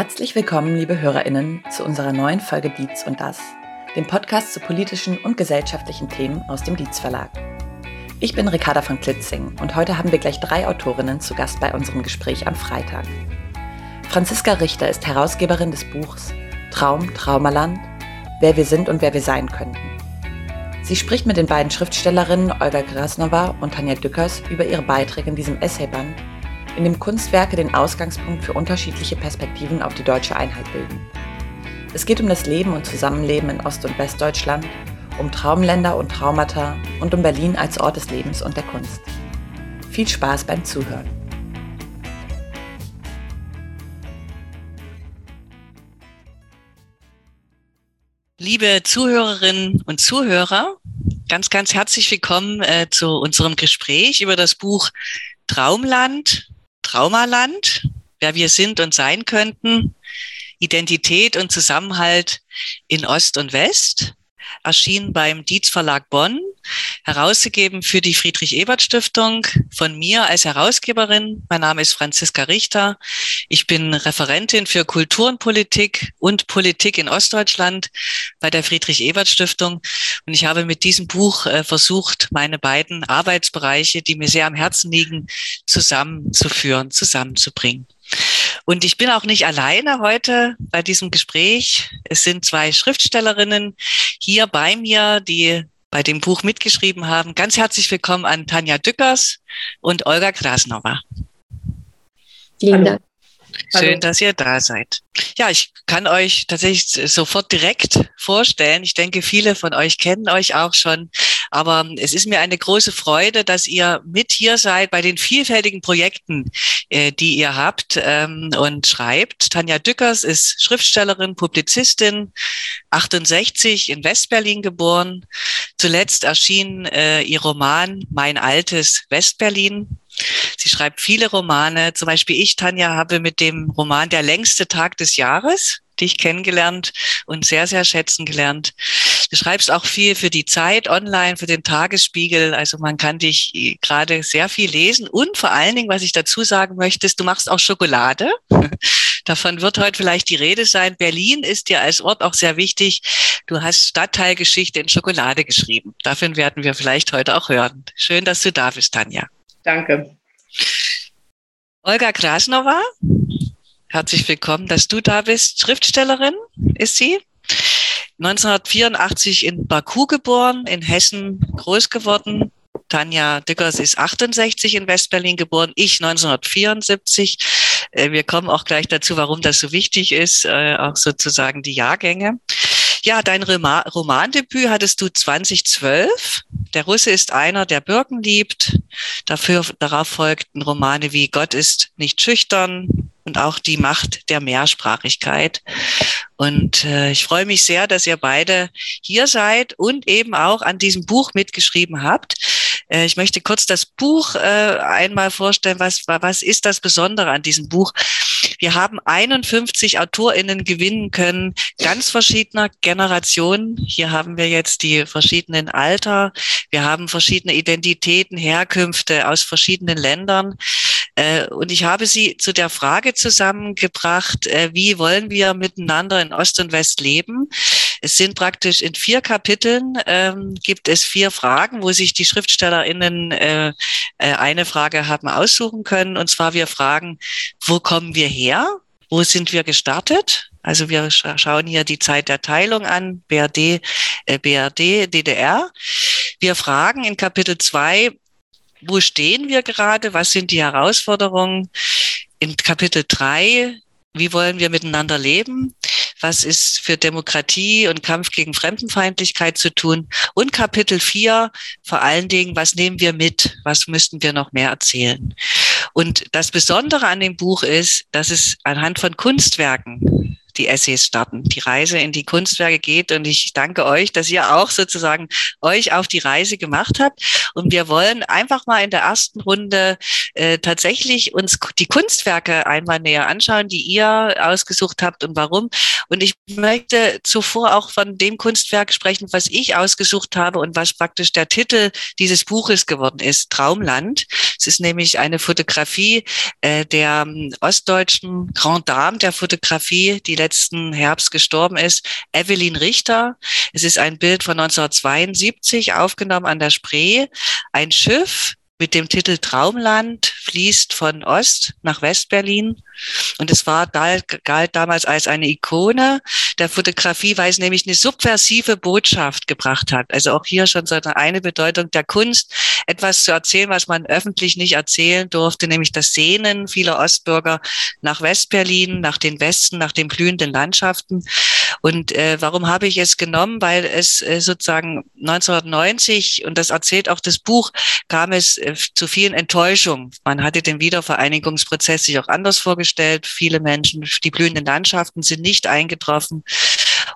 Herzlich willkommen, liebe HörerInnen, zu unserer neuen Folge Dietz und das, dem Podcast zu politischen und gesellschaftlichen Themen aus dem Dietz Verlag. Ich bin Ricarda von Klitzing und heute haben wir gleich drei Autorinnen zu Gast bei unserem Gespräch am Freitag. Franziska Richter ist Herausgeberin des Buchs Traum, Traumaland, wer wir sind und wer wir sein könnten. Sie spricht mit den beiden Schriftstellerinnen Olga Krasnova und Tanja Dückers über ihre Beiträge in diesem Essayband in dem Kunstwerke den Ausgangspunkt für unterschiedliche Perspektiven auf die deutsche Einheit bilden. Es geht um das Leben und Zusammenleben in Ost- und Westdeutschland, um Traumländer und Traumata und um Berlin als Ort des Lebens und der Kunst. Viel Spaß beim Zuhören. Liebe Zuhörerinnen und Zuhörer, ganz, ganz herzlich willkommen äh, zu unserem Gespräch über das Buch Traumland Traumaland, wer wir sind und sein könnten, Identität und Zusammenhalt in Ost und West, erschien beim Dietz Verlag Bonn herausgegeben für die Friedrich-Ebert-Stiftung von mir als Herausgeberin. Mein Name ist Franziska Richter. Ich bin Referentin für Kultur und Politik und Politik in Ostdeutschland bei der Friedrich-Ebert-Stiftung. Und ich habe mit diesem Buch äh, versucht, meine beiden Arbeitsbereiche, die mir sehr am Herzen liegen, zusammenzuführen, zusammenzubringen. Und ich bin auch nicht alleine heute bei diesem Gespräch. Es sind zwei Schriftstellerinnen hier bei mir, die bei dem Buch mitgeschrieben haben. Ganz herzlich willkommen an Tanja Dückers und Olga Krasnova. Vielen Dank. Schön, Hallo. dass ihr da seid. Ja, ich kann euch tatsächlich sofort direkt vorstellen. Ich denke, viele von euch kennen euch auch schon. Aber es ist mir eine große Freude, dass ihr mit hier seid bei den vielfältigen Projekten, äh, die ihr habt ähm, und schreibt. Tanja Dückers ist Schriftstellerin, Publizistin, 68 in Westberlin geboren. Zuletzt erschien äh, ihr Roman Mein altes Westberlin Sie schreibt viele Romane. Zum Beispiel ich, Tanja, habe mit dem Roman Der längste Tag des Jahres dich kennengelernt und sehr, sehr schätzen gelernt. Du schreibst auch viel für die Zeit online, für den Tagesspiegel. Also man kann dich gerade sehr viel lesen. Und vor allen Dingen, was ich dazu sagen möchte, ist, du machst auch Schokolade. Davon wird heute vielleicht die Rede sein. Berlin ist dir als Ort auch sehr wichtig. Du hast Stadtteilgeschichte in Schokolade geschrieben. Davon werden wir vielleicht heute auch hören. Schön, dass du da bist, Tanja. Danke. Olga Krasnova, herzlich willkommen, dass du da bist. Schriftstellerin ist sie. 1984 in Baku geboren, in Hessen groß geworden. Tanja Dickers ist 68 in Westberlin geboren, ich 1974. Äh, wir kommen auch gleich dazu, warum das so wichtig ist, äh, auch sozusagen die Jahrgänge. Ja, dein Romandebüt hattest du 2012. Der Russe ist einer, der Birken liebt. Dafür, darauf folgten Romane wie Gott ist nicht schüchtern und auch die Macht der Mehrsprachigkeit. Und äh, ich freue mich sehr, dass ihr beide hier seid und eben auch an diesem Buch mitgeschrieben habt. Äh, ich möchte kurz das Buch äh, einmal vorstellen. Was, was ist das Besondere an diesem Buch? Wir haben 51 AutorInnen gewinnen können, ganz verschiedener Generationen. Hier haben wir jetzt die verschiedenen Alter. Wir haben verschiedene Identitäten, Herkünfte aus verschiedenen Ländern. Äh, und ich habe sie zu der Frage zusammengebracht, äh, wie wollen wir miteinander in Ost und West leben? Es sind praktisch in vier Kapiteln ähm, gibt es vier Fragen, wo sich die SchriftstellerInnen äh, äh, eine Frage haben aussuchen können. Und zwar wir fragen, wo kommen wir her? Wo sind wir gestartet? Also wir schauen hier die Zeit der Teilung an, BRD, äh, BRD, DDR. Wir fragen in Kapitel zwei, wo stehen wir gerade? Was sind die Herausforderungen? In Kapitel drei, wie wollen wir miteinander leben? was ist für Demokratie und Kampf gegen Fremdenfeindlichkeit zu tun. Und Kapitel 4, vor allen Dingen, was nehmen wir mit? Was müssten wir noch mehr erzählen? Und das Besondere an dem Buch ist, dass es anhand von Kunstwerken die Essays starten, die Reise in die Kunstwerke geht. Und ich danke euch, dass ihr auch sozusagen euch auf die Reise gemacht habt. Und wir wollen einfach mal in der ersten Runde äh, tatsächlich uns die Kunstwerke einmal näher anschauen, die ihr ausgesucht habt und warum. Und ich möchte zuvor auch von dem Kunstwerk sprechen, was ich ausgesucht habe und was praktisch der Titel dieses Buches geworden ist, Traumland. Es ist nämlich eine Fotografie äh, der ähm, ostdeutschen Grand Dame der Fotografie, die letzten Herbst gestorben ist, Evelyn Richter. Es ist ein Bild von 1972, aufgenommen an der Spree. Ein Schiff mit dem Titel Traumland fließt von Ost nach Westberlin. Und es war galt, damals als eine Ikone der Fotografie, weil es nämlich eine subversive Botschaft gebracht hat. Also auch hier schon so eine Bedeutung der Kunst, etwas zu erzählen, was man öffentlich nicht erzählen durfte, nämlich das Sehnen vieler Ostbürger nach Westberlin, nach den Westen, nach den blühenden Landschaften. Und äh, warum habe ich es genommen? Weil es äh, sozusagen 1990, und das erzählt auch das Buch, kam es äh, zu vielen Enttäuschungen. Man hatte den Wiedervereinigungsprozess sich auch anders vorgestellt. Viele Menschen, die blühenden Landschaften sind nicht eingetroffen.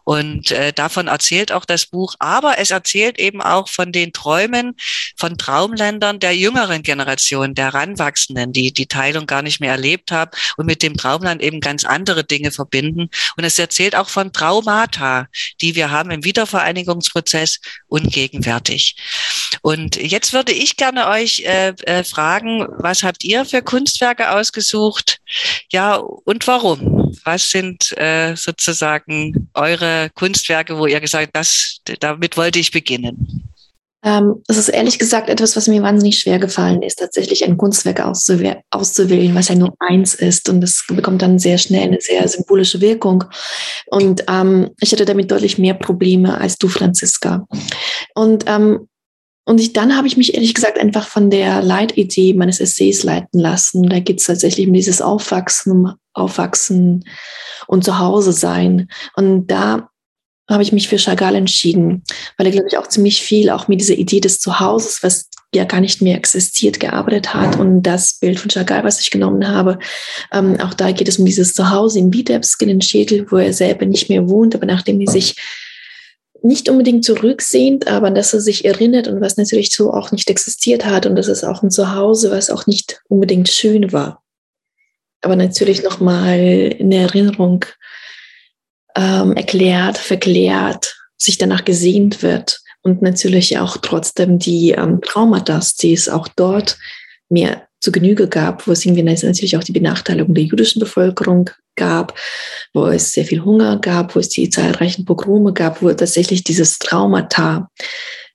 Und äh, davon erzählt auch das Buch. Aber es erzählt eben auch von den Träumen von Traumländern der jüngeren Generation, der Ranwachsenden, die die Teilung gar nicht mehr erlebt haben und mit dem Traumland eben ganz andere Dinge verbinden. Und es erzählt auch von Traumata, die wir haben im Wiedervereinigungsprozess und gegenwärtig. Und jetzt würde ich gerne euch äh, äh, fragen, was habt ihr für Kunstwerke ausgesucht? Ja, und warum? Was sind äh, sozusagen eure Kunstwerke, wo ihr gesagt habt, damit wollte ich beginnen? Ähm, es ist ehrlich gesagt etwas, was mir wahnsinnig schwer gefallen ist, tatsächlich ein Kunstwerk auszuwählen, was ja nur eins ist. Und das bekommt dann sehr schnell eine sehr symbolische Wirkung. Und ähm, ich hatte damit deutlich mehr Probleme als du, Franziska. Und ähm, und ich, dann habe ich mich ehrlich gesagt einfach von der Leitidee meines Essays leiten lassen. Da geht es tatsächlich um dieses Aufwachsen, Aufwachsen und Zuhause sein. Und da habe ich mich für Chagall entschieden, weil er, glaube ich, auch ziemlich viel auch mit dieser Idee des Zuhauses, was ja gar nicht mehr existiert, gearbeitet hat. Und das Bild von Chagall, was ich genommen habe, ähm, auch da geht es um dieses Zuhause in Vitebsk, in den Schädel, wo er selber nicht mehr wohnt, aber nachdem die sich nicht unbedingt zurücksehend, aber dass er sich erinnert und was natürlich so auch nicht existiert hat und das ist auch ein Zuhause, was auch nicht unbedingt schön war. Aber natürlich nochmal in Erinnerung ähm, erklärt, verklärt, sich danach gesehnt wird und natürlich auch trotzdem die ähm, Traumata, die es auch dort mehr zu Genüge gab, wo es irgendwie natürlich auch die Benachteiligung der jüdischen Bevölkerung gab, wo es sehr viel Hunger gab, wo es die zahlreichen Pogrome gab, wo tatsächlich dieses Traumata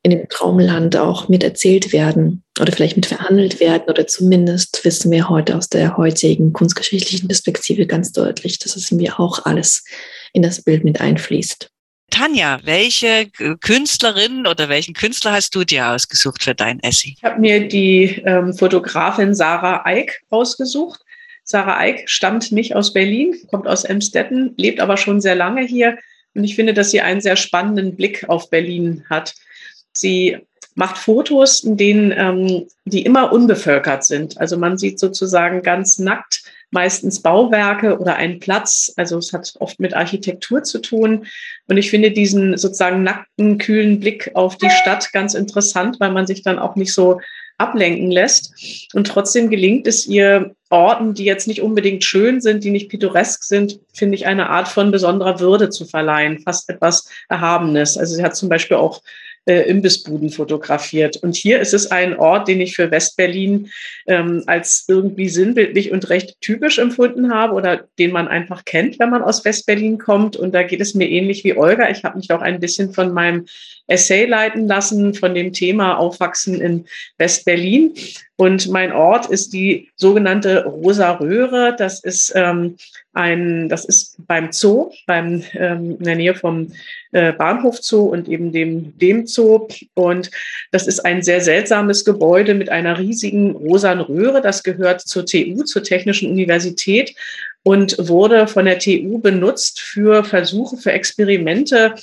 in dem Traumland auch mit erzählt werden oder vielleicht mit verhandelt werden oder zumindest wissen wir heute aus der heutigen kunstgeschichtlichen Perspektive ganz deutlich, dass es irgendwie auch alles in das Bild mit einfließt. Tanja, welche Künstlerin oder welchen Künstler hast du dir ausgesucht für dein Essay? Ich habe mir die ähm, Fotografin Sarah Eick ausgesucht. Sarah Eick stammt nicht aus Berlin, kommt aus Emstetten, lebt aber schon sehr lange hier. Und ich finde, dass sie einen sehr spannenden Blick auf Berlin hat. Sie macht Fotos, in denen ähm, die immer unbevölkert sind. Also man sieht sozusagen ganz nackt meistens Bauwerke oder einen Platz. Also es hat oft mit Architektur zu tun. Und ich finde diesen sozusagen nackten, kühlen Blick auf die Stadt ganz interessant, weil man sich dann auch nicht so ablenken lässt. Und trotzdem gelingt es ihr, Orten, die jetzt nicht unbedingt schön sind, die nicht pittoresk sind, finde ich, eine Art von besonderer Würde zu verleihen, fast etwas Erhabenes. Also sie hat zum Beispiel auch äh, Imbissbuden fotografiert. Und hier ist es ein Ort, den ich für Westberlin ähm, als irgendwie sinnbildlich und recht typisch empfunden habe oder den man einfach kennt, wenn man aus Westberlin kommt. Und da geht es mir ähnlich wie Olga. Ich habe mich auch ein bisschen von meinem Essay leiten lassen, von dem Thema Aufwachsen in Westberlin. Und mein Ort ist die sogenannte Rosa Röhre. Das ist ähm, ein, das ist beim Zoo, beim ähm, in der Nähe vom äh, Bahnhof Zoo und eben dem dem Zoo. Und das ist ein sehr seltsames Gebäude mit einer riesigen rosanen Röhre. Das gehört zur TU, zur Technischen Universität und wurde von der TU benutzt für Versuche, für Experimente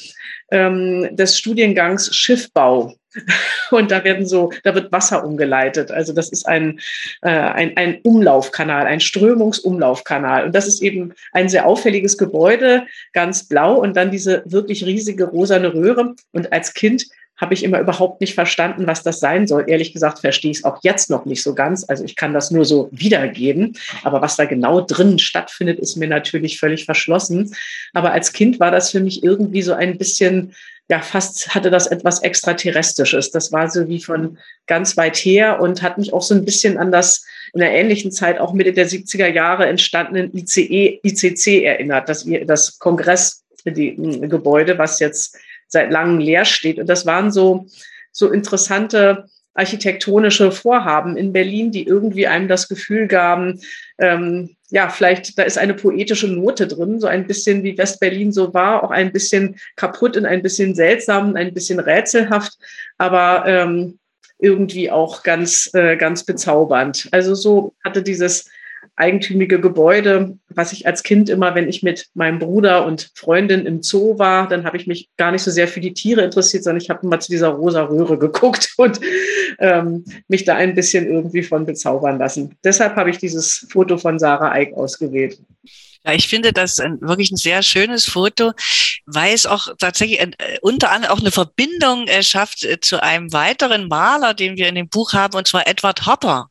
ähm, des Studiengangs Schiffbau. Und da werden so, da wird Wasser umgeleitet. Also das ist ein, äh, ein, ein Umlaufkanal, ein Strömungsumlaufkanal. Und das ist eben ein sehr auffälliges Gebäude, ganz blau und dann diese wirklich riesige rosane Röhre. Und als Kind habe ich immer überhaupt nicht verstanden, was das sein soll. Ehrlich gesagt verstehe ich es auch jetzt noch nicht so ganz. Also ich kann das nur so wiedergeben. Aber was da genau drin stattfindet, ist mir natürlich völlig verschlossen. Aber als Kind war das für mich irgendwie so ein bisschen ja, fast hatte das etwas Extraterrestrisches. Das war so wie von ganz weit her und hat mich auch so ein bisschen an das in der ähnlichen Zeit auch Mitte der 70er Jahre entstandenen ICE, ICC erinnert, das, das Kongressgebäude, was jetzt seit langem leer steht. Und das waren so, so interessante architektonische Vorhaben in Berlin, die irgendwie einem das Gefühl gaben, ähm, ja, vielleicht da ist eine poetische Note drin, so ein bisschen wie West-Berlin so war, auch ein bisschen kaputt und ein bisschen seltsam, ein bisschen rätselhaft, aber ähm, irgendwie auch ganz, äh, ganz bezaubernd. Also so hatte dieses eigentümliche Gebäude, was ich als Kind immer, wenn ich mit meinem Bruder und Freundin im Zoo war, dann habe ich mich gar nicht so sehr für die Tiere interessiert, sondern ich habe immer zu dieser rosa Röhre geguckt und ähm, mich da ein bisschen irgendwie von bezaubern lassen. Deshalb habe ich dieses Foto von Sarah Eick ausgewählt. Ja, ich finde das ein, wirklich ein sehr schönes Foto, weil es auch tatsächlich äh, unter anderem auch eine Verbindung äh, schafft äh, zu einem weiteren Maler, den wir in dem Buch haben, und zwar Edward Hopper.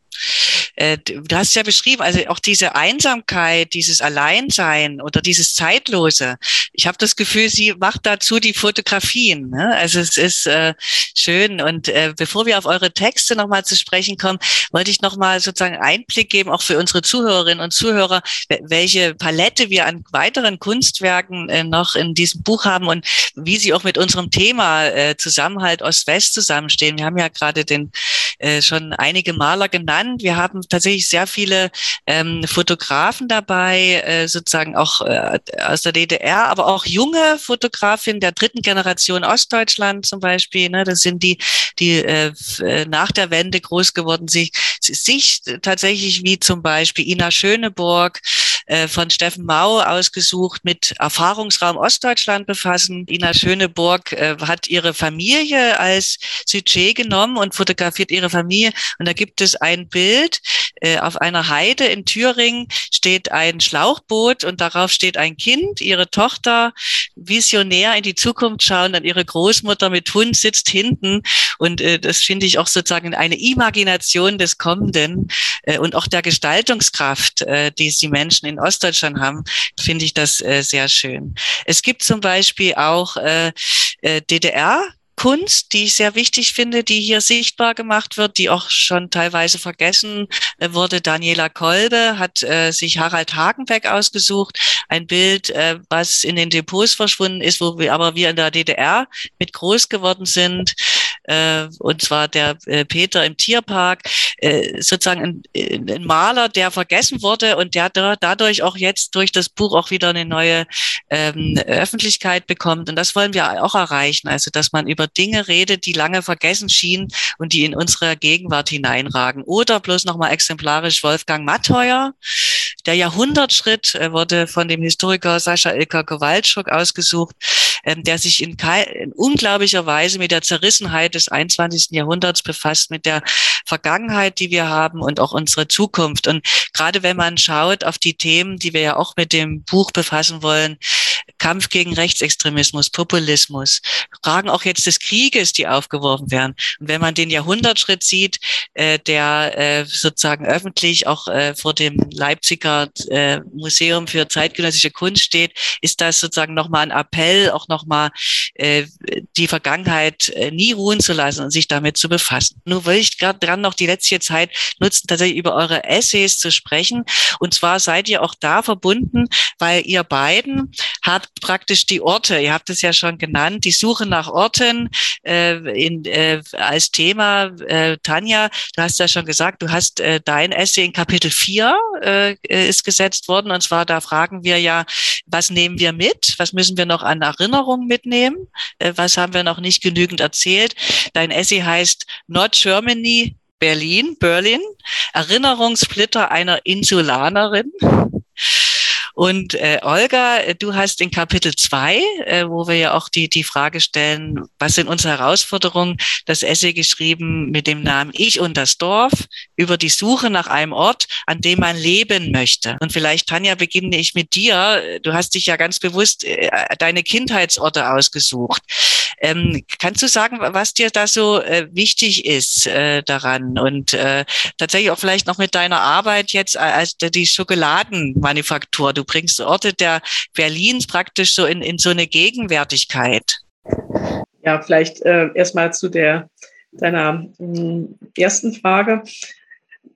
Äh, du hast ja beschrieben, also auch diese Einsamkeit, dieses Alleinsein oder dieses Zeitlose. Ich habe das Gefühl, sie macht dazu die Fotografien. Ne? Also es ist äh, schön. Und äh, bevor wir auf eure Texte nochmal zu sprechen kommen, wollte ich nochmal sozusagen Einblick geben, auch für unsere Zuhörerinnen und Zuhörer, welche Palette wir an weiteren Kunstwerken äh, noch in diesem Buch haben und wie sie auch mit unserem Thema äh, Zusammenhalt Ost-West zusammenstehen. Wir haben ja gerade den äh, schon einige Maler genannt. Wir haben tatsächlich sehr viele ähm, Fotografen dabei, äh, sozusagen auch äh, aus der DDR, aber auch junge Fotografinnen der dritten Generation Ostdeutschland zum Beispiel. Ne? Das sind die, die äh, äh nach der Wende groß geworden sind, sich tatsächlich wie zum Beispiel Ina Schöneburg, äh, von Steffen Mau ausgesucht mit Erfahrungsraum Ostdeutschland befassen. Ina Schöneburg äh, hat ihre Familie als Sujet genommen und fotografiert ihre Familie. Und da gibt es ein Bild äh, auf einer Heide in Thüringen steht ein Schlauchboot und darauf steht ein Kind, ihre Tochter, visionär in die Zukunft schauen, und ihre Großmutter mit Hund sitzt hinten. Und das finde ich auch sozusagen eine Imagination des Kommenden und auch der Gestaltungskraft, die die Menschen in Ostdeutschland haben, finde ich das äh, sehr schön. Es gibt zum Beispiel auch äh, äh, DDR Kunst, die ich sehr wichtig finde, die hier sichtbar gemacht wird, die auch schon teilweise vergessen äh, wurde. Daniela Kolbe hat äh, sich Harald Hagenbeck ausgesucht, ein Bild, äh, was in den Depots verschwunden ist, wo wir aber wir in der DDR mit groß geworden sind äh, und zwar der äh, Peter im Tierpark, äh, sozusagen ein, ein Maler, der vergessen wurde und der da, dadurch auch jetzt durch das Buch auch wieder eine neue ähm, Öffentlichkeit bekommt. Und das wollen wir auch erreichen, also dass man über Dinge redet, die lange vergessen schienen und die in unsere Gegenwart hineinragen. Oder bloß nochmal exemplarisch Wolfgang Matteuer, der Jahrhundertschritt äh, wurde von dem Historiker Sascha Ilka Kowalczuk ausgesucht, ähm, der sich in, in unglaublicher Weise mit der Zerrissenheit des 21. Jahrhunderts befasst, mit der Vergangenheit, die wir haben und auch unsere Zukunft. Und gerade wenn man schaut auf die Themen, die wir ja auch mit dem Buch befassen wollen, Kampf gegen Rechtsextremismus, Populismus, Fragen auch jetzt des Krieges, die aufgeworfen werden. Und wenn man den Jahrhundertschritt sieht, äh, der äh, sozusagen öffentlich auch äh, vor dem Leipziger äh, Museum für zeitgenössische Kunst steht, ist das sozusagen nochmal ein Appell, auch nochmal äh, die Vergangenheit äh, nie ruhen zu lassen und sich damit zu befassen. Nur will ich gerade dran noch die letzte Zeit nutzen, tatsächlich über eure Essays zu sprechen. Und zwar seid ihr auch da verbunden, weil ihr beiden habt praktisch die Orte, ihr habt es ja schon genannt, die Suche nach Orten äh, in, äh, als Thema. Äh, Tanja, du hast ja schon gesagt, du hast äh, dein Essay in Kapitel 4 äh, ist gesetzt worden. Und zwar da fragen wir ja, was nehmen wir mit? Was müssen wir noch an Erinnerungen mitnehmen? Äh, was haben wir noch nicht genügend erzählt? Dein Essay heißt Not Germany, Berlin, Berlin, Erinnerungssplitter einer Insulanerin. Und äh, Olga, du hast in Kapitel zwei, äh, wo wir ja auch die, die Frage stellen, was sind unsere Herausforderungen, das Essay geschrieben mit dem Namen Ich und das Dorf über die Suche nach einem Ort, an dem man leben möchte. Und vielleicht, Tanja, beginne ich mit dir. Du hast dich ja ganz bewusst äh, deine Kindheitsorte ausgesucht. Ähm, kannst du sagen, was dir da so äh, wichtig ist äh, daran und äh, tatsächlich auch vielleicht noch mit deiner Arbeit jetzt als die Schokoladenmanufaktur? Du bringst Orte der Berlins praktisch so in, in so eine Gegenwärtigkeit. Ja, vielleicht äh, erstmal zu der deiner äh, ersten Frage.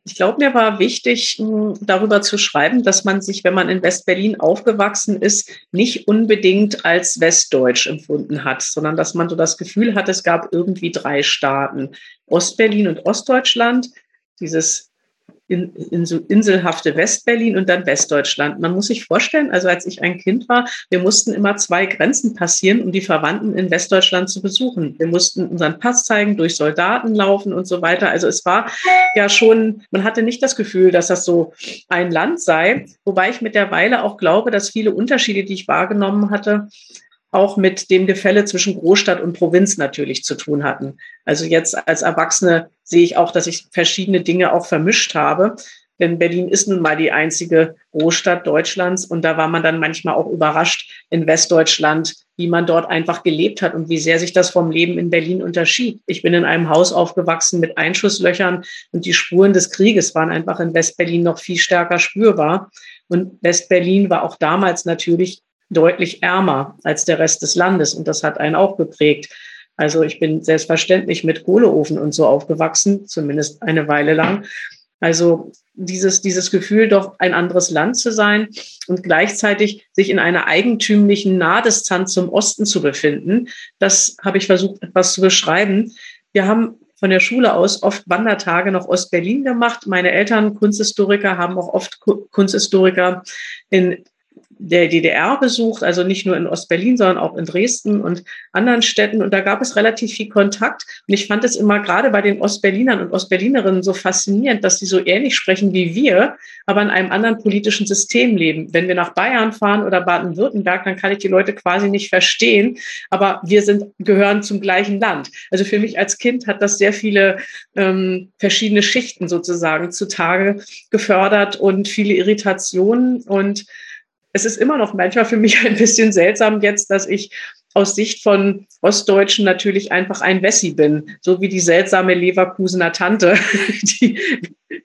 Ich glaube, mir war wichtig, hm, darüber zu schreiben, dass man sich, wenn man in West-Berlin aufgewachsen ist, nicht unbedingt als westdeutsch empfunden hat, sondern dass man so das Gefühl hat, es gab irgendwie drei Staaten, Ostberlin und Ostdeutschland, dieses in, in so inselhafte Westberlin und dann Westdeutschland. Man muss sich vorstellen, also als ich ein Kind war, wir mussten immer zwei Grenzen passieren, um die Verwandten in Westdeutschland zu besuchen. Wir mussten unseren Pass zeigen, durch Soldaten laufen und so weiter. Also es war ja schon, man hatte nicht das Gefühl, dass das so ein Land sei, wobei ich mittlerweile auch glaube, dass viele Unterschiede, die ich wahrgenommen hatte, auch mit dem Gefälle zwischen Großstadt und Provinz natürlich zu tun hatten. Also jetzt als Erwachsene sehe ich auch, dass ich verschiedene Dinge auch vermischt habe. Denn Berlin ist nun mal die einzige Großstadt Deutschlands und da war man dann manchmal auch überrascht in Westdeutschland, wie man dort einfach gelebt hat und wie sehr sich das vom Leben in Berlin unterschied. Ich bin in einem Haus aufgewachsen mit Einschusslöchern und die Spuren des Krieges waren einfach in Westberlin noch viel stärker spürbar. Und Westberlin war auch damals natürlich deutlich ärmer als der Rest des Landes. Und das hat einen auch geprägt. Also ich bin selbstverständlich mit Kohleofen und so aufgewachsen, zumindest eine Weile lang. Also dieses, dieses Gefühl, doch ein anderes Land zu sein und gleichzeitig sich in einer eigentümlichen Nahdistanz zum Osten zu befinden, das habe ich versucht, etwas zu beschreiben. Wir haben von der Schule aus oft Wandertage nach Ostberlin gemacht. Meine Eltern, Kunsthistoriker, haben auch oft Kunsthistoriker in der DDR besucht, also nicht nur in Ostberlin, sondern auch in Dresden und anderen Städten. Und da gab es relativ viel Kontakt. Und ich fand es immer gerade bei den Ostberlinern und Ostberlinerinnen so faszinierend, dass sie so ähnlich sprechen wie wir, aber in einem anderen politischen System leben. Wenn wir nach Bayern fahren oder Baden-Württemberg, dann kann ich die Leute quasi nicht verstehen, aber wir sind, gehören zum gleichen Land. Also für mich als Kind hat das sehr viele ähm, verschiedene Schichten sozusagen zutage gefördert und viele Irritationen und es ist immer noch manchmal für mich ein bisschen seltsam jetzt, dass ich aus Sicht von Ostdeutschen natürlich einfach ein Wessi bin, so wie die seltsame Leverkusener Tante, die,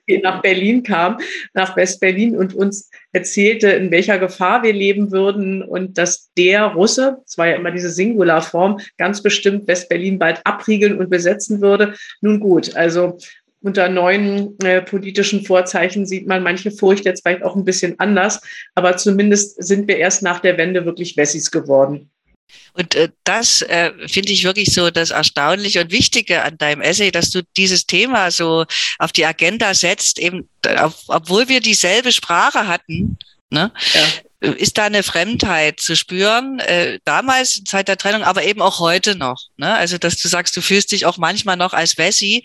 nach Berlin kam, nach West-Berlin und uns erzählte, in welcher Gefahr wir leben würden und dass der Russe, es war ja immer diese Singularform, ganz bestimmt West-Berlin bald abriegeln und besetzen würde. Nun gut, also unter neuen äh, politischen Vorzeichen sieht man manche Furcht jetzt vielleicht auch ein bisschen anders, aber zumindest sind wir erst nach der Wende wirklich Wessis geworden. Und äh, das äh, finde ich wirklich so das Erstaunliche und Wichtige an deinem Essay, dass du dieses Thema so auf die Agenda setzt, eben, auf, obwohl wir dieselbe Sprache hatten. Ne? Ja ist da eine Fremdheit zu spüren, äh, damals, Zeit der Trennung, aber eben auch heute noch. Ne? Also, dass du sagst, du fühlst dich auch manchmal noch als Wessi.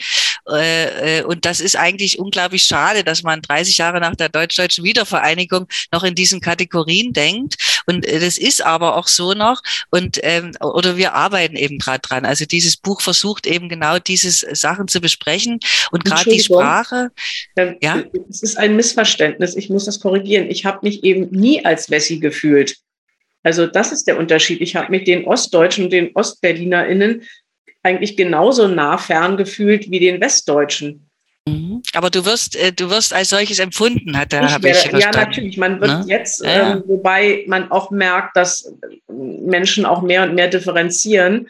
Äh, äh, und das ist eigentlich unglaublich schade, dass man 30 Jahre nach der deutsch-deutschen Wiedervereinigung noch in diesen Kategorien denkt. Und äh, das ist aber auch so noch. Und ähm, oder wir arbeiten eben gerade dran. Also dieses Buch versucht eben genau diese Sachen zu besprechen und gerade die Sprache. Ja, es ist ein Missverständnis. Ich muss das korrigieren. Ich habe mich eben nie als Wessi gefühlt. Also das ist der Unterschied. Ich habe mit den Ostdeutschen und den OstberlinerInnen eigentlich genauso nah fern gefühlt wie den Westdeutschen. Mhm. Aber du wirst, äh, du wirst als solches empfunden, hat er, habe ich verstanden. Ja, natürlich. Man wird ne? jetzt, ja. ähm, wobei man auch merkt, dass Menschen auch mehr und mehr differenzieren.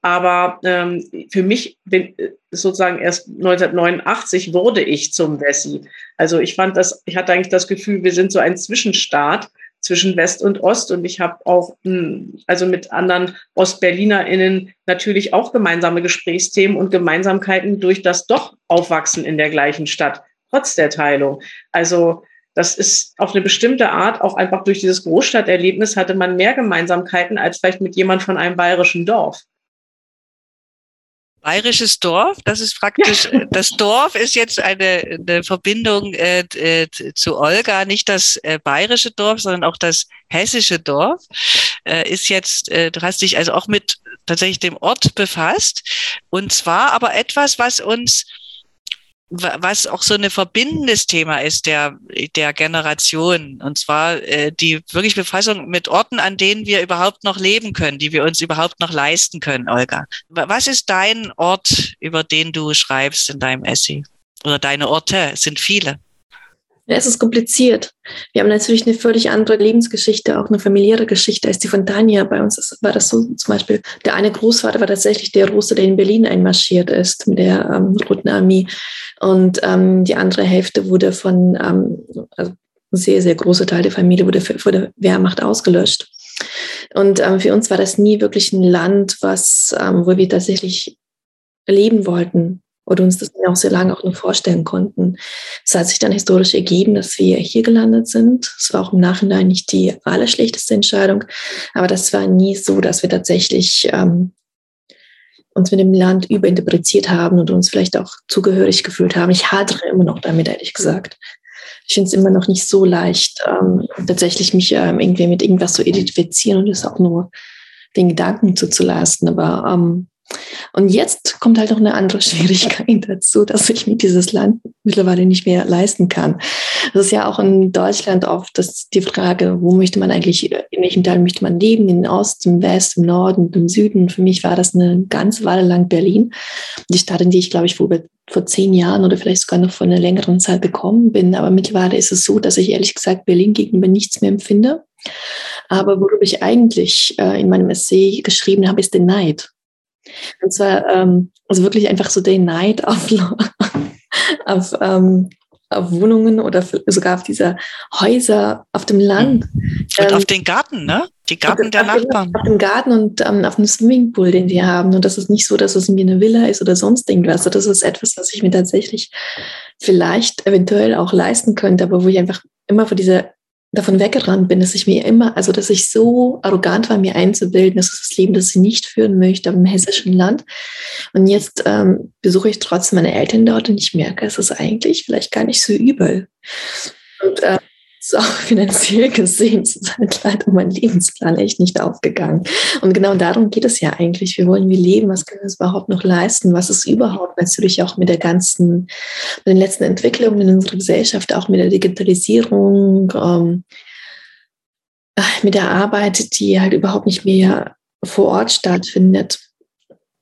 Aber ähm, für mich bin sozusagen erst 1989 wurde ich zum Wessi. Also ich fand das, ich hatte eigentlich das Gefühl, wir sind so ein Zwischenstaat zwischen West und Ost. Und ich habe auch, hm, also mit anderen OstberlinerInnen natürlich auch gemeinsame Gesprächsthemen und Gemeinsamkeiten durch das doch Aufwachsen in der gleichen Stadt, trotz der Teilung. Also das ist auf eine bestimmte Art, auch einfach durch dieses Großstadterlebnis hatte man mehr Gemeinsamkeiten als vielleicht mit jemand von einem bayerischen Dorf bayerisches Dorf. Das ist praktisch, ja. Äh, das Dorf ist jetzt eine, eine Verbindung äh, äh, zu Olga, nicht das äh, bayerische Dorf, sondern auch das hessische Dorf. Äh, ist jetzt, äh, du hast dich also auch mit tatsächlich dem Ort befasst. Und zwar aber etwas, was uns was auch so ein verbindendes Thema ist der, der Generation. Und zwar äh, die wirklich Befassung mit Orten, an denen wir überhaupt noch leben können, die wir uns überhaupt noch leisten können, Olga. Was ist dein Ort, über den du schreibst in deinem Essay? Oder deine Orte? Sind viele. Ja, es ist kompliziert. Wir haben natürlich eine völlig andere Lebensgeschichte, auch eine familiäre Geschichte als die von Tanja. Bei uns war das so zum Beispiel, der eine Großvater war tatsächlich der Russe, der in Berlin einmarschiert ist mit der ähm, Roten Armee. Und ähm, die andere Hälfte wurde von, ähm, also ein sehr, sehr großer Teil der Familie wurde vor der Wehrmacht ausgelöscht. Und ähm, für uns war das nie wirklich ein Land, was, ähm, wo wir tatsächlich leben wollten oder uns das auch sehr lange auch nur vorstellen konnten. Es hat sich dann historisch ergeben, dass wir hier gelandet sind. Es war auch im Nachhinein nicht die allerschlechteste Entscheidung, aber das war nie so, dass wir tatsächlich ähm, uns mit dem Land überinterpretiert haben und uns vielleicht auch zugehörig gefühlt haben. Ich hadere immer noch damit, ehrlich gesagt. Ich finde es immer noch nicht so leicht, ähm, tatsächlich mich ähm, irgendwie mit irgendwas zu identifizieren und es auch nur den Gedanken zuzulassen. Aber ähm, und jetzt kommt halt noch eine andere Schwierigkeit dazu, dass ich mir dieses Land mittlerweile nicht mehr leisten kann. Das ist ja auch in Deutschland oft das, die Frage, wo möchte man eigentlich, in welchem Teil möchte man leben, in den Osten, im Westen, im Norden, im Süden. Für mich war das eine ganze Weile lang Berlin. Die Stadt, in die ich, glaube ich, vor, vor zehn Jahren oder vielleicht sogar noch vor einer längeren Zeit gekommen bin. Aber mittlerweile ist es so, dass ich ehrlich gesagt Berlin gegenüber nichts mehr empfinde. Aber worüber ich eigentlich äh, in meinem Essay geschrieben habe, ist der Neid. Und zwar ähm, also wirklich einfach so den Neid auf, auf, ähm, auf Wohnungen oder sogar auf diese Häuser auf dem Land. Und ähm, auf den Garten, ne? Die Garten der auf Nachbarn. Auf dem Garten und ähm, auf dem Swimmingpool, den die haben. Und das ist nicht so, dass es irgendwie eine Villa ist oder sonst irgendwas. Das ist etwas, was ich mir tatsächlich vielleicht eventuell auch leisten könnte, aber wo ich einfach immer vor dieser davon weggerannt bin, dass ich mir immer, also dass ich so arrogant war, mir einzubilden, das ist das Leben, das ich nicht führen möchte im hessischen Land. Und jetzt ähm, besuche ich trotzdem meine Eltern dort und ich merke, es ist eigentlich vielleicht gar nicht so übel. Und äh, ist auch finanziell gesehen ist halt leider mein Lebensplan echt nicht aufgegangen. Und genau darum geht es ja eigentlich. Wir wollen wie leben? Was können wir uns überhaupt noch leisten? Was ist überhaupt natürlich auch mit der ganzen, mit den letzten Entwicklungen in unserer Gesellschaft, auch mit der Digitalisierung, ähm, mit der Arbeit, die halt überhaupt nicht mehr vor Ort stattfindet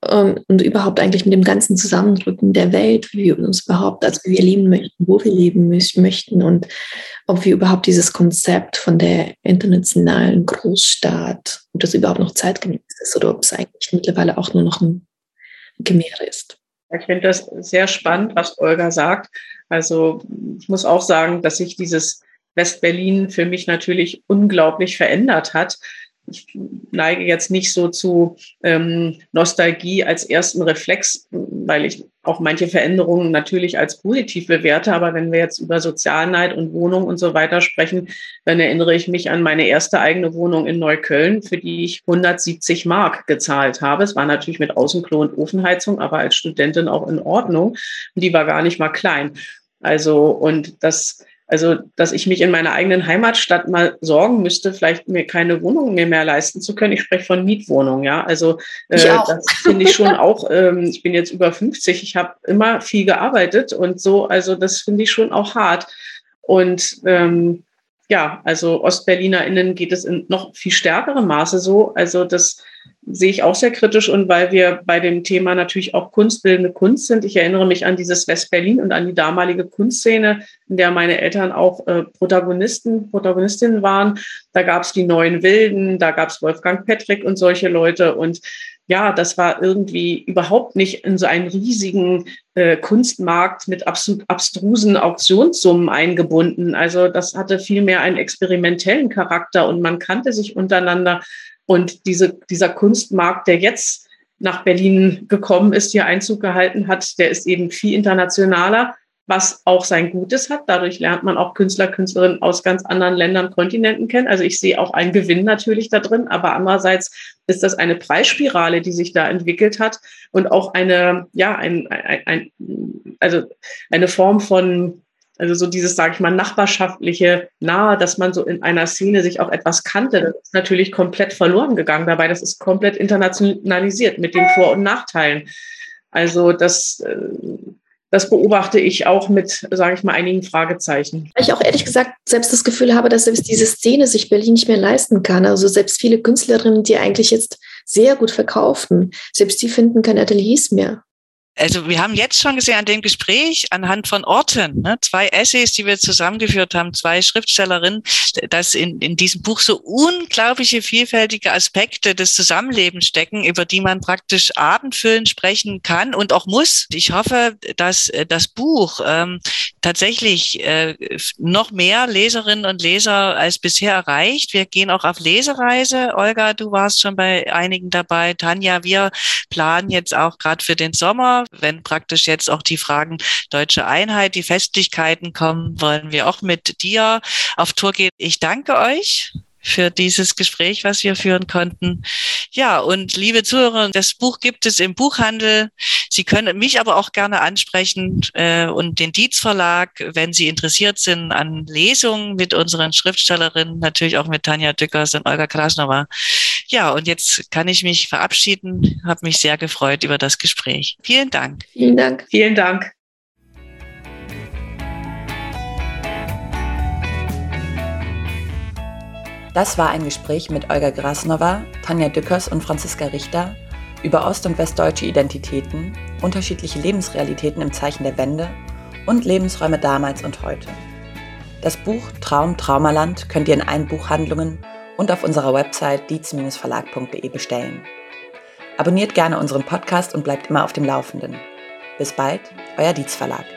und überhaupt eigentlich mit dem ganzen Zusammenrücken der Welt, wie wir uns überhaupt, als wir leben möchten, wo wir leben möchten und ob wir überhaupt dieses Konzept von der internationalen Großstaat, ob das überhaupt noch zeitgemäß ist oder ob es eigentlich mittlerweile auch nur noch ein Gemälde ist. Ich finde das sehr spannend, was Olga sagt. Also ich muss auch sagen, dass sich dieses Westberlin für mich natürlich unglaublich verändert hat ich neige jetzt nicht so zu ähm, Nostalgie als ersten Reflex, weil ich auch manche Veränderungen natürlich als positiv bewerte. Aber wenn wir jetzt über Sozialneid und Wohnung und so weiter sprechen, dann erinnere ich mich an meine erste eigene Wohnung in Neukölln, für die ich 170 Mark gezahlt habe. Es war natürlich mit Außenklo und Ofenheizung, aber als Studentin auch in Ordnung. Die war gar nicht mal klein. Also, und das also, dass ich mich in meiner eigenen Heimatstadt mal sorgen müsste, vielleicht mir keine Wohnung mehr, mehr leisten zu können. Ich spreche von Mietwohnungen, ja. Also äh, das finde ich schon auch, ähm, ich bin jetzt über 50, ich habe immer viel gearbeitet und so, also das finde ich schon auch hart. Und ähm, ja, also OstberlinerInnen geht es in noch viel stärkerem Maße so. Also das sehe ich auch sehr kritisch und weil wir bei dem Thema natürlich auch kunstbildende Kunst sind. Ich erinnere mich an dieses West-Berlin und an die damalige Kunstszene, in der meine Eltern auch äh, Protagonisten, Protagonistinnen waren. Da gab es die Neuen Wilden, da gab es Wolfgang Petrick und solche Leute und ja, das war irgendwie überhaupt nicht in so einen riesigen äh, Kunstmarkt mit absolut abstrusen Auktionssummen eingebunden. Also das hatte vielmehr einen experimentellen Charakter und man kannte sich untereinander. Und diese, dieser Kunstmarkt, der jetzt nach Berlin gekommen ist, hier Einzug gehalten hat, der ist eben viel internationaler, was auch sein Gutes hat. Dadurch lernt man auch Künstler, Künstlerinnen aus ganz anderen Ländern, Kontinenten kennen. Also ich sehe auch einen Gewinn natürlich da drin, aber andererseits ist das eine Preisspirale, die sich da entwickelt hat und auch eine, ja, ein, ein, ein also eine Form von also so dieses, sage ich mal, nachbarschaftliche Nahe, dass man so in einer Szene sich auch etwas kannte, das ist natürlich komplett verloren gegangen dabei. Das ist komplett internationalisiert mit den Vor- und Nachteilen. Also das, äh, das beobachte ich auch mit, sage ich mal, einigen Fragezeichen. Weil ich auch ehrlich gesagt selbst das Gefühl habe, dass selbst diese Szene sich Berlin nicht mehr leisten kann. Also selbst viele Künstlerinnen, die eigentlich jetzt sehr gut verkaufen, selbst die finden keine Ateliers mehr. Also wir haben jetzt schon gesehen an dem Gespräch anhand von Orten, ne, zwei Essays, die wir zusammengeführt haben, zwei Schriftstellerinnen, dass in, in diesem Buch so unglaubliche vielfältige Aspekte des Zusammenlebens stecken, über die man praktisch abendfüllend sprechen kann und auch muss. Ich hoffe, dass äh, das Buch ähm, tatsächlich äh, noch mehr Leserinnen und Leser als bisher erreicht. Wir gehen auch auf Lesereise. Olga, du warst schon bei einigen dabei. Tanja, wir planen jetzt auch gerade für den Sommer wenn praktisch jetzt auch die Fragen deutsche Einheit, die Festlichkeiten kommen, wollen wir auch mit dir auf Tour gehen. Ich danke euch für dieses Gespräch, was wir führen konnten. Ja, und liebe Zuhörer, das Buch gibt es im Buchhandel. Sie können mich aber auch gerne ansprechen äh, und den Dietz Verlag, wenn Sie interessiert sind an Lesungen mit unseren Schriftstellerinnen, natürlich auch mit Tanja Dückers und Olga Krasnova. Ja, und jetzt kann ich mich verabschieden. Habe mich sehr gefreut über das Gespräch. Vielen Dank. Vielen Dank. Vielen Dank. Das war ein Gespräch mit Olga Grasnova, Tanja Dückers und Franziska Richter über ost- und westdeutsche Identitäten, unterschiedliche Lebensrealitäten im Zeichen der Wende und Lebensräume damals und heute. Das Buch Traum Traumaland könnt ihr in allen Buchhandlungen und auf unserer Website dietz-verlag.de bestellen. Abonniert gerne unseren Podcast und bleibt immer auf dem Laufenden. Bis bald, euer Dietz Verlag.